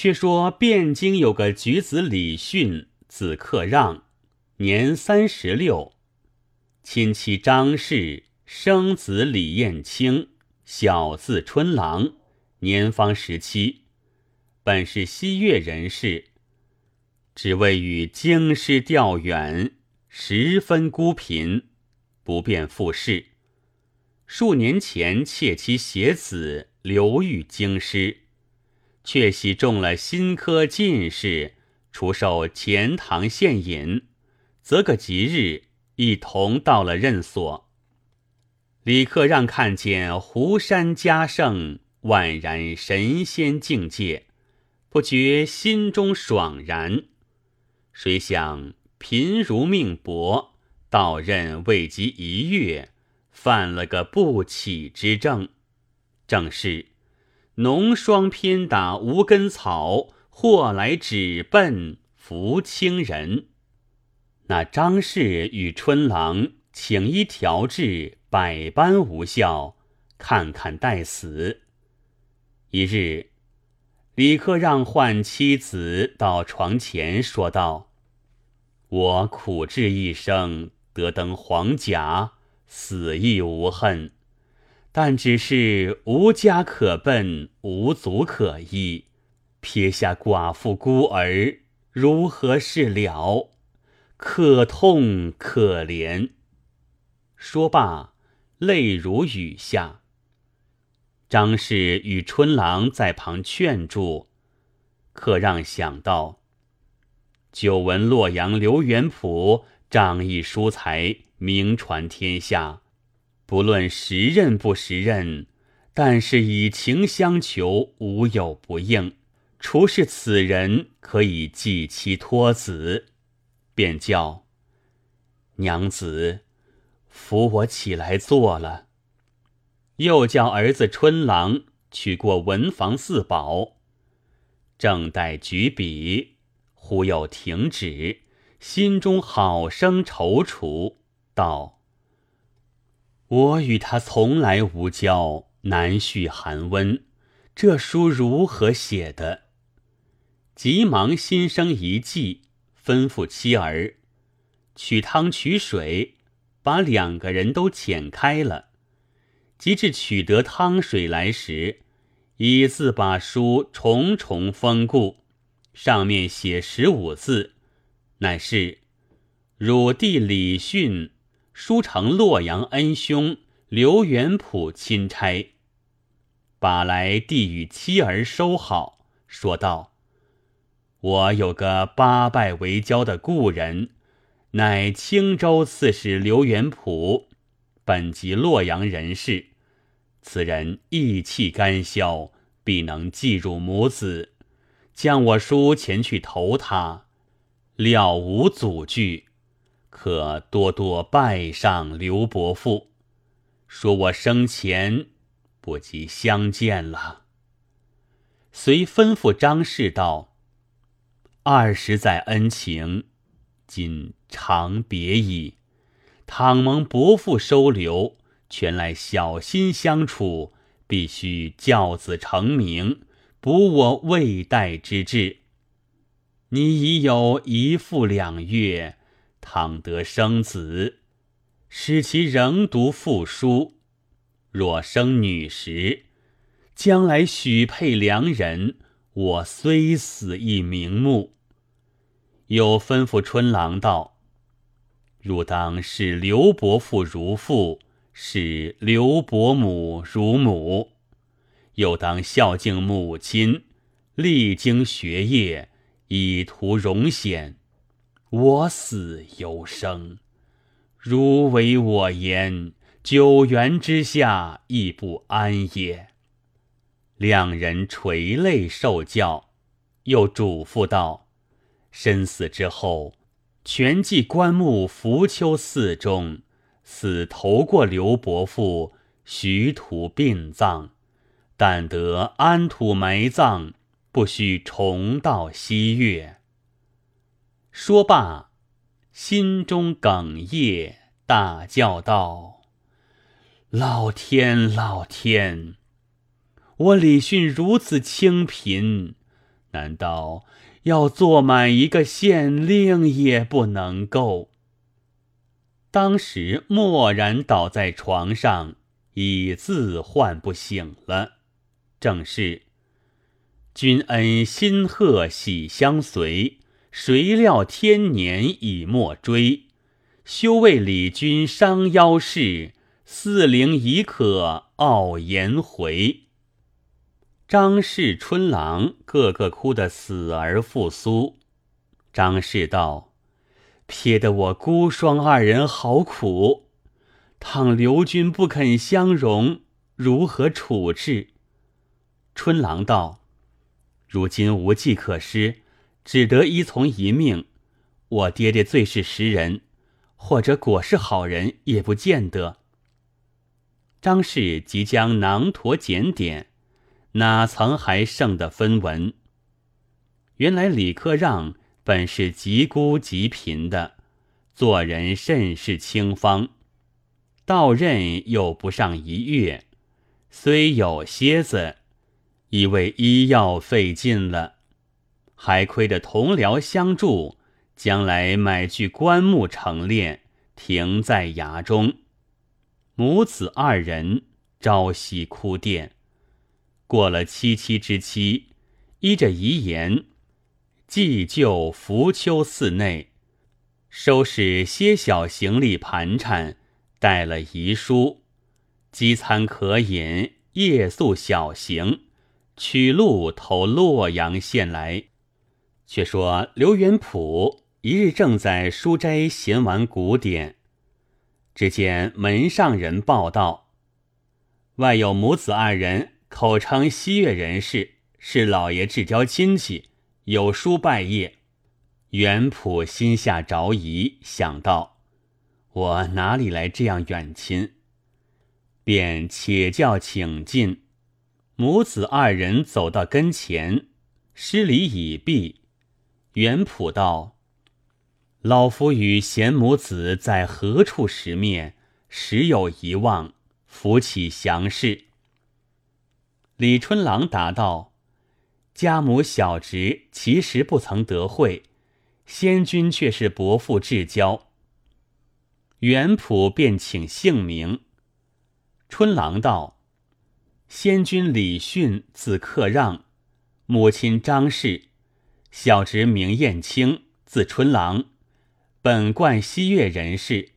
却说汴京有个举子李训，字克让，年三十六，亲戚张氏生子李彦清，小字春郎，年方十七，本是西岳人士，只为与京师调远，十分孤贫，不便复仕。数年前妾妻携子流寓京师。却喜中了新科进士，除受钱塘县尹，择个吉日，一同到了任所。李克让看见湖山佳盛，宛然神仙境界，不觉心中爽然。谁想贫如命薄，到任未及一月，犯了个不起之症，正是。浓霜偏打无根草，或来只奔扶清人。那张氏与春郎请医调治，百般无效，看看待死。一日，李克让唤妻子到床前，说道：“我苦志一生，得登黄甲，死亦无恨。”但只是无家可奔，无足可依，撇下寡妇孤儿，如何是了？可痛可怜。说罢，泪如雨下。张氏与春郎在旁劝住，可让想到：久闻洛阳刘元普仗义疏财，名传天下。不论时任不时任，但是以情相求，无有不应。除是此人可以寄妻托子，便叫娘子扶我起来坐了。又叫儿子春郎取过文房四宝，正待举笔，忽又停止，心中好生踌躇，道。我与他从来无交，难续寒温。这书如何写的？急忙心生一计，吩咐妻儿取汤取水，把两个人都遣开了。及至取得汤水来时，已自把书重重封固，上面写十五字，乃是汝弟李训。书承洛阳恩兄刘元普钦差，把来递与妻儿收好，说道：“我有个八拜为交的故人，乃青州刺史刘元普，本籍洛阳人士。此人义气干消，必能继入母子。将我书前去投他，了无阻拒。”可多多拜上刘伯父，说我生前不及相见了。遂吩咐张氏道：“二十载恩情，今长别矣。倘蒙伯父收留，全赖小心相处，必须教子成名，补我未待之志。你已有一父两月。”倘得生子，使其仍读父书；若生女时，将来许配良人，我虽死亦瞑目。又吩咐春郎道：“汝当视刘伯父如父，视刘伯母如母，又当孝敬母亲，历经学业，以图荣显。”我死犹生，如违我言，九原之下亦不安也。两人垂泪受教，又嘱咐道：“身死之后，全记棺木浮丘寺中，死投过刘伯父，徐土殡葬，但得安土埋葬，不须重到西岳。”说罢，心中哽咽，大叫道：“老天，老天！我李训如此清贫，难道要做满一个县令也不能够？当时默然倒在床上，已自唤不醒了。正是君恩心贺喜相随，谁料天年已莫追。休为李君伤腰事，四陵已可傲颜回。张氏、春郎个个哭得死而复苏。张氏道：“撇得我孤孀二人好苦，倘刘君不肯相容，如何处置？”春郎道：“如今无计可施，只得依从一命。我爹爹最是识人，或者果是好人，也不见得。”张氏即将囊驼检点。哪曾还剩的分文？原来李克让本是极孤极贫的，做人甚是清方，到任又不上一月，虽有蝎子，已为医药费尽了，还亏得同僚相助，将来买具棺木成殓，停在衙中。母子二人朝夕哭奠。过了七七之期，依着遗言，祭就浮丘寺内，收拾些小行李盘缠，带了遗书，饥餐渴饮，夜宿小行，取路投洛阳县来。却说刘元普一日正在书斋闲玩古典，只见门上人报道，外有母子二人。口称西岳人士，是老爷至交亲戚，有书拜谒。元普心下着疑，想到我哪里来这样远亲，便且叫请进。母子二人走到跟前，施礼已毕。元普道：“老夫与贤母子在何处识面？时有遗忘，扶起详事。”李春郎答道：“家母小侄其实不曾得会，先君却是伯父至交。”元普便请姓名。春郎道：“先君李训，字克让，母亲张氏，小侄名彦清，字春郎，本贯西岳人士。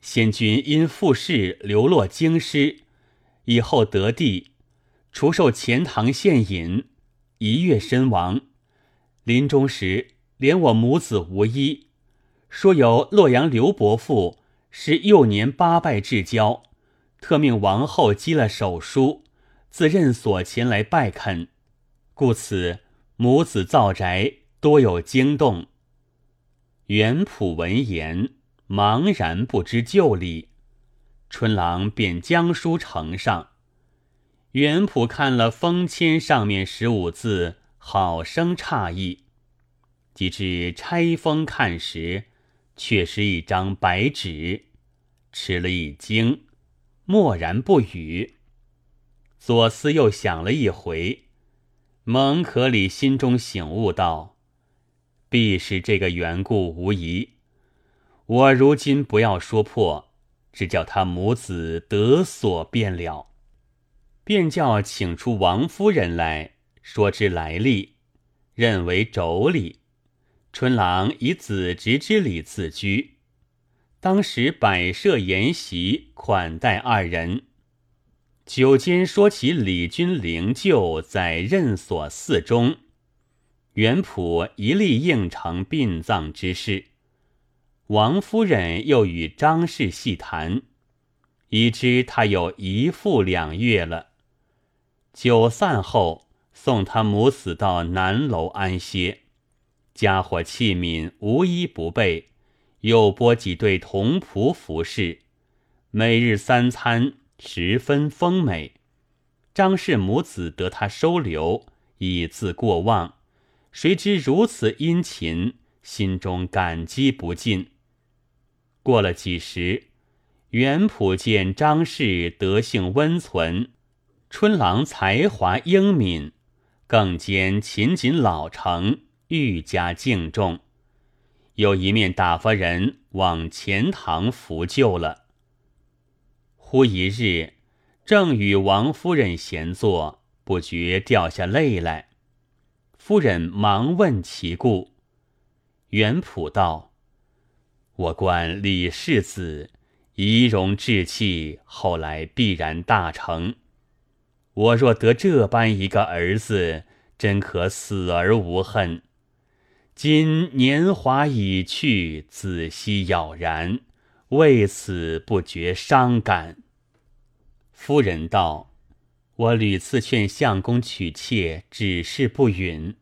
先君因父事流落京师，以后得地。”除受钱塘县尹，一月身亡。临终时，连我母子无一。说有洛阳刘伯父是幼年八拜至交，特命王后积了手书，自任所前来拜恳，故此母子造宅多有惊动。元普闻言，茫然不知就里。春郎便将书呈上。元普看了封签上面十五字，好生诧异。及至拆封看时，却是一张白纸，吃了一惊，默然不语。左思右想了一回，蒙可里心中醒悟道：“必是这个缘故无疑。我如今不要说破，只叫他母子得所便了。”便叫请出王夫人来说之来历，认为妯娌。春郎以子侄之礼自居，当时摆设筵席款待二人。酒间说起李君灵柩在任所寺中，元普一力应承殡葬之事。王夫人又与张氏细谈，已知他有一父两月了。酒散后，送他母子到南楼安歇，家伙器皿无一不备，又拨几对童仆服侍，每日三餐十分丰美。张氏母子得他收留，以自过望，谁知如此殷勤，心中感激不尽。过了几时，元普见张氏德性温存。春郎才华英敏，更兼勤谨老成，愈加敬重。有一面打发人往钱塘扶柩了。忽一日，正与王夫人闲坐，不觉掉下泪来。夫人忙问其故，元普道：“我观李世子仪容志气，后来必然大成。我若得这般一个儿子，真可死而无恨。今年华已去，子息杳然。”为此不觉伤感。夫人道：“我屡次劝相公娶妾，只是不允。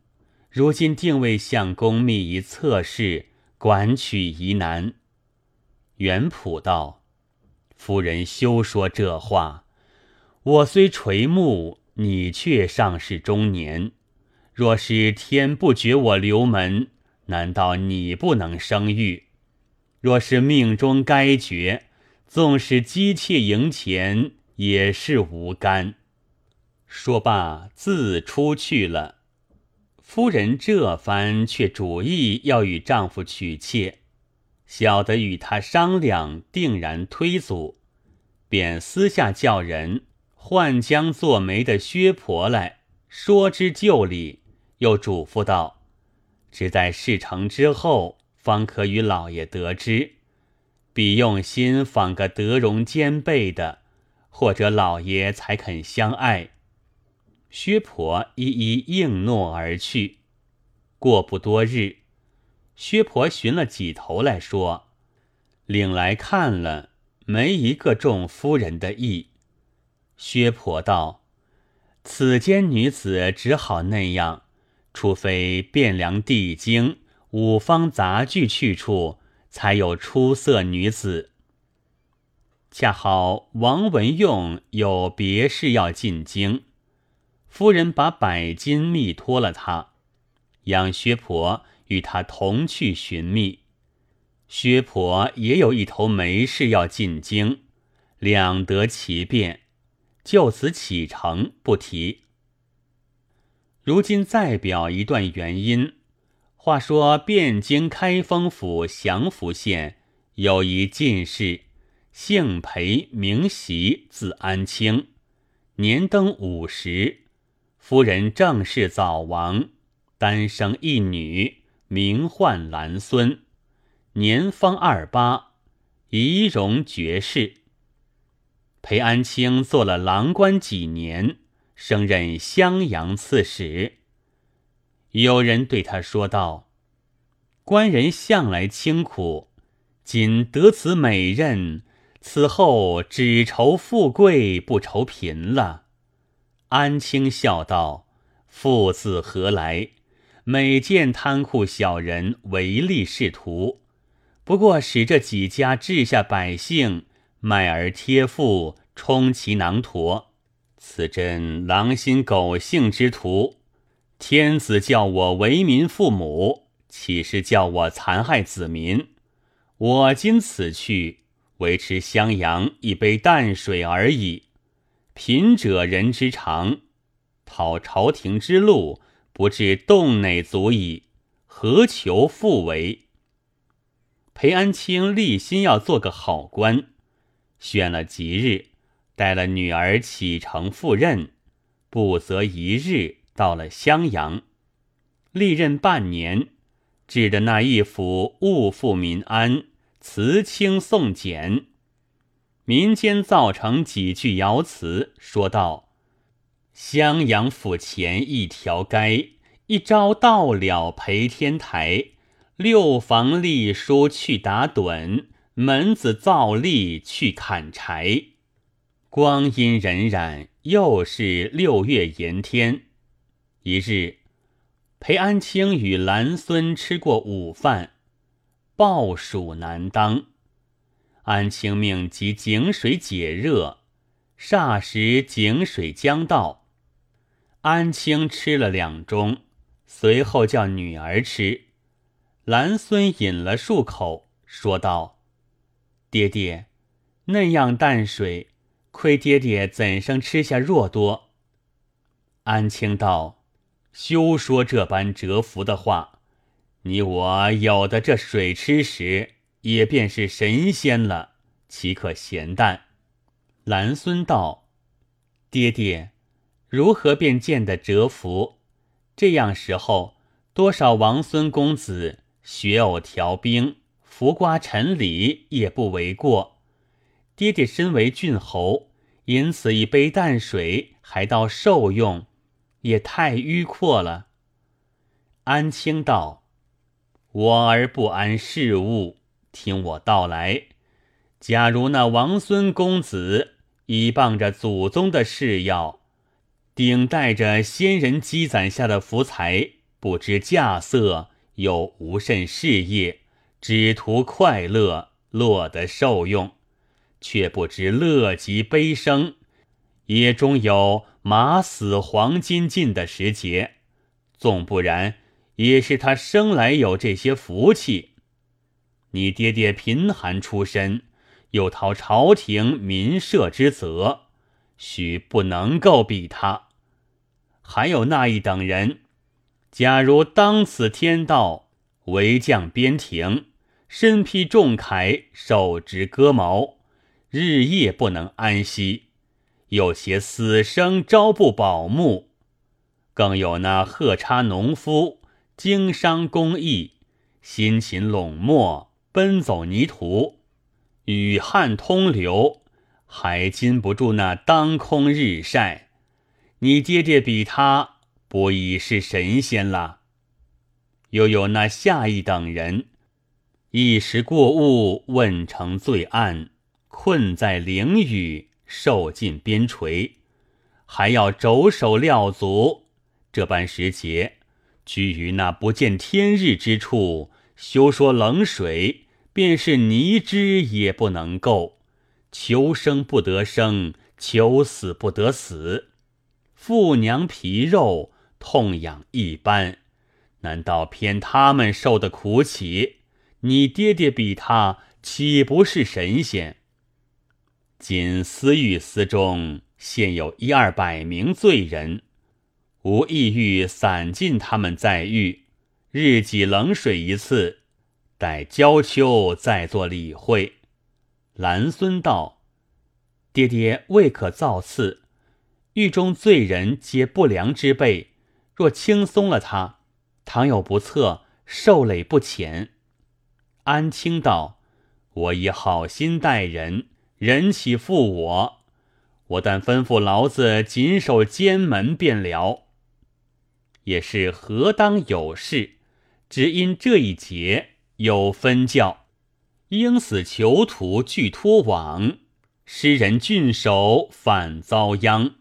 如今定为相公觅一侧室，管娶疑难。”元普道：“夫人休说这话。我虽垂暮，你却尚是中年。若是天不绝我留门，难道你不能生育？”若是命中该绝，纵使姬妾迎前，也是无干。说罢，自出去了。夫人这番却主意要与丈夫娶妾，晓得与他商量，定然推阻，便私下叫人唤将做媒的薛婆来说之就理，又嘱咐道：“只在事成之后。”方可与老爷得知，必用心访个德容兼备的，或者老爷才肯相爱。薛婆一一应诺而去。过不多日，薛婆寻了几头来说，领来看了，没一个中夫人的意。薛婆道：“此间女子只好那样，除非汴梁地经。”五方杂剧去处，才有出色女子。恰好王文用有别事要进京，夫人把百金密托了他，让薛婆与他同去寻觅。薛婆也有一头媒事要进京，两得其便，就此启程不提。如今再表一段原因。话说，汴京开封府祥符县有一进士，姓裴，名袭，字安清，年登五十，夫人正是早亡，单生一女，名唤兰孙，年方二八，仪容绝世。裴安清做了郎官几年，升任襄阳刺史。有人对他说道：“官人向来清苦，今得此美任，此后只愁富贵，不愁贫了。”安清笑道：“富自何来？每见贪酷小人唯利是图，不过使这几家治下百姓卖儿贴富，充其囊橐。此真狼心狗性之徒。”天子叫我为民父母，岂是叫我残害子民？我今此去，维持襄阳一杯淡水而已。贫者人之常，讨朝廷之禄，不至洞内足矣，何求复为？裴安清立心要做个好官，选了吉日，带了女儿启程赴任，不择一日。到了襄阳，历任半年，治的那一府物富民安，词清送简。民间造成几句谣词，说道：“襄阳府前一条街，一朝到了陪天台，六房隶书去打盹，门子造吏去砍柴。”光阴荏苒，又是六月炎天。一日，裴安清与兰孙吃过午饭，暴暑难当。安清命及井水解热，霎时井水将到。安清吃了两盅，随后叫女儿吃。兰孙饮了数口，说道：“爹爹，那样淡水，亏爹爹怎生吃下若多？”安清道。休说这般折服的话。你我有的这水吃时，也便是神仙了，岂可闲淡？兰孙道：“爹爹，如何便见得折服？这样时候，多少王孙公子学偶调兵，浮瓜沉李，也不为过。爹爹身为郡侯，因此一杯淡水还到受用，也太迂阔了。”安清道。我儿不谙事物，听我道来。假如那王孙公子倚傍着祖宗的誓要，顶戴着先人积攒下的福财，不知稼色，又无甚事业，只图快乐，落得受用，却不知乐极悲生，也终有马死黄金尽的时节。纵不然。也是他生来有这些福气。你爹爹贫寒出身，又逃朝廷民社之责，许不能够比他。还有那一等人，假如当此天道，为将边庭，身披重铠，手执戈矛，日夜不能安息，有些死生朝不保木，更有那喝叉农夫。经商工艺，辛勤垄墨，奔走泥土，雨旱通流，还禁不住那当空日晒。你爹爹比他不已是神仙了？又有那下一等人，一时过误，问成罪案，困在囹圄，受尽边陲，还要肘手料足，这般时节。居于那不见天日之处，休说冷水，便是泥汁也不能够。求生不得生，求死不得死。妇娘皮肉痛痒一般，难道偏他们受的苦起？你爹爹比他岂不是神仙？仅私狱司中现有一二百名罪人。无意欲散尽他们在狱，日挤冷水一次，待交秋再做理会。兰孙道：“爹爹未可造次，狱中罪人皆不良之辈，若轻松了他，倘有不测，受累不浅。”安清道：“我以好心待人，人岂负我？我但吩咐牢子紧守监门便了。”也是何当有事，只因这一节有分教，应死囚徒俱脱网，诗人郡守反遭殃。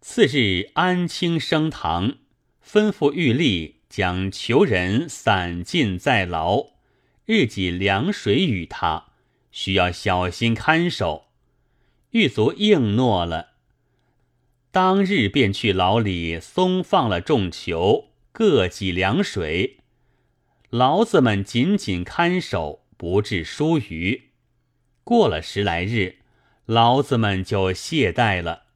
次日，安清升堂，吩咐狱吏将囚人散尽在牢，日给凉水与他，需要小心看守。狱卒应诺了。当日便去牢里松放了众囚，各给凉水。牢子们紧紧看守，不致疏于。过了十来日，牢子们就懈怠了。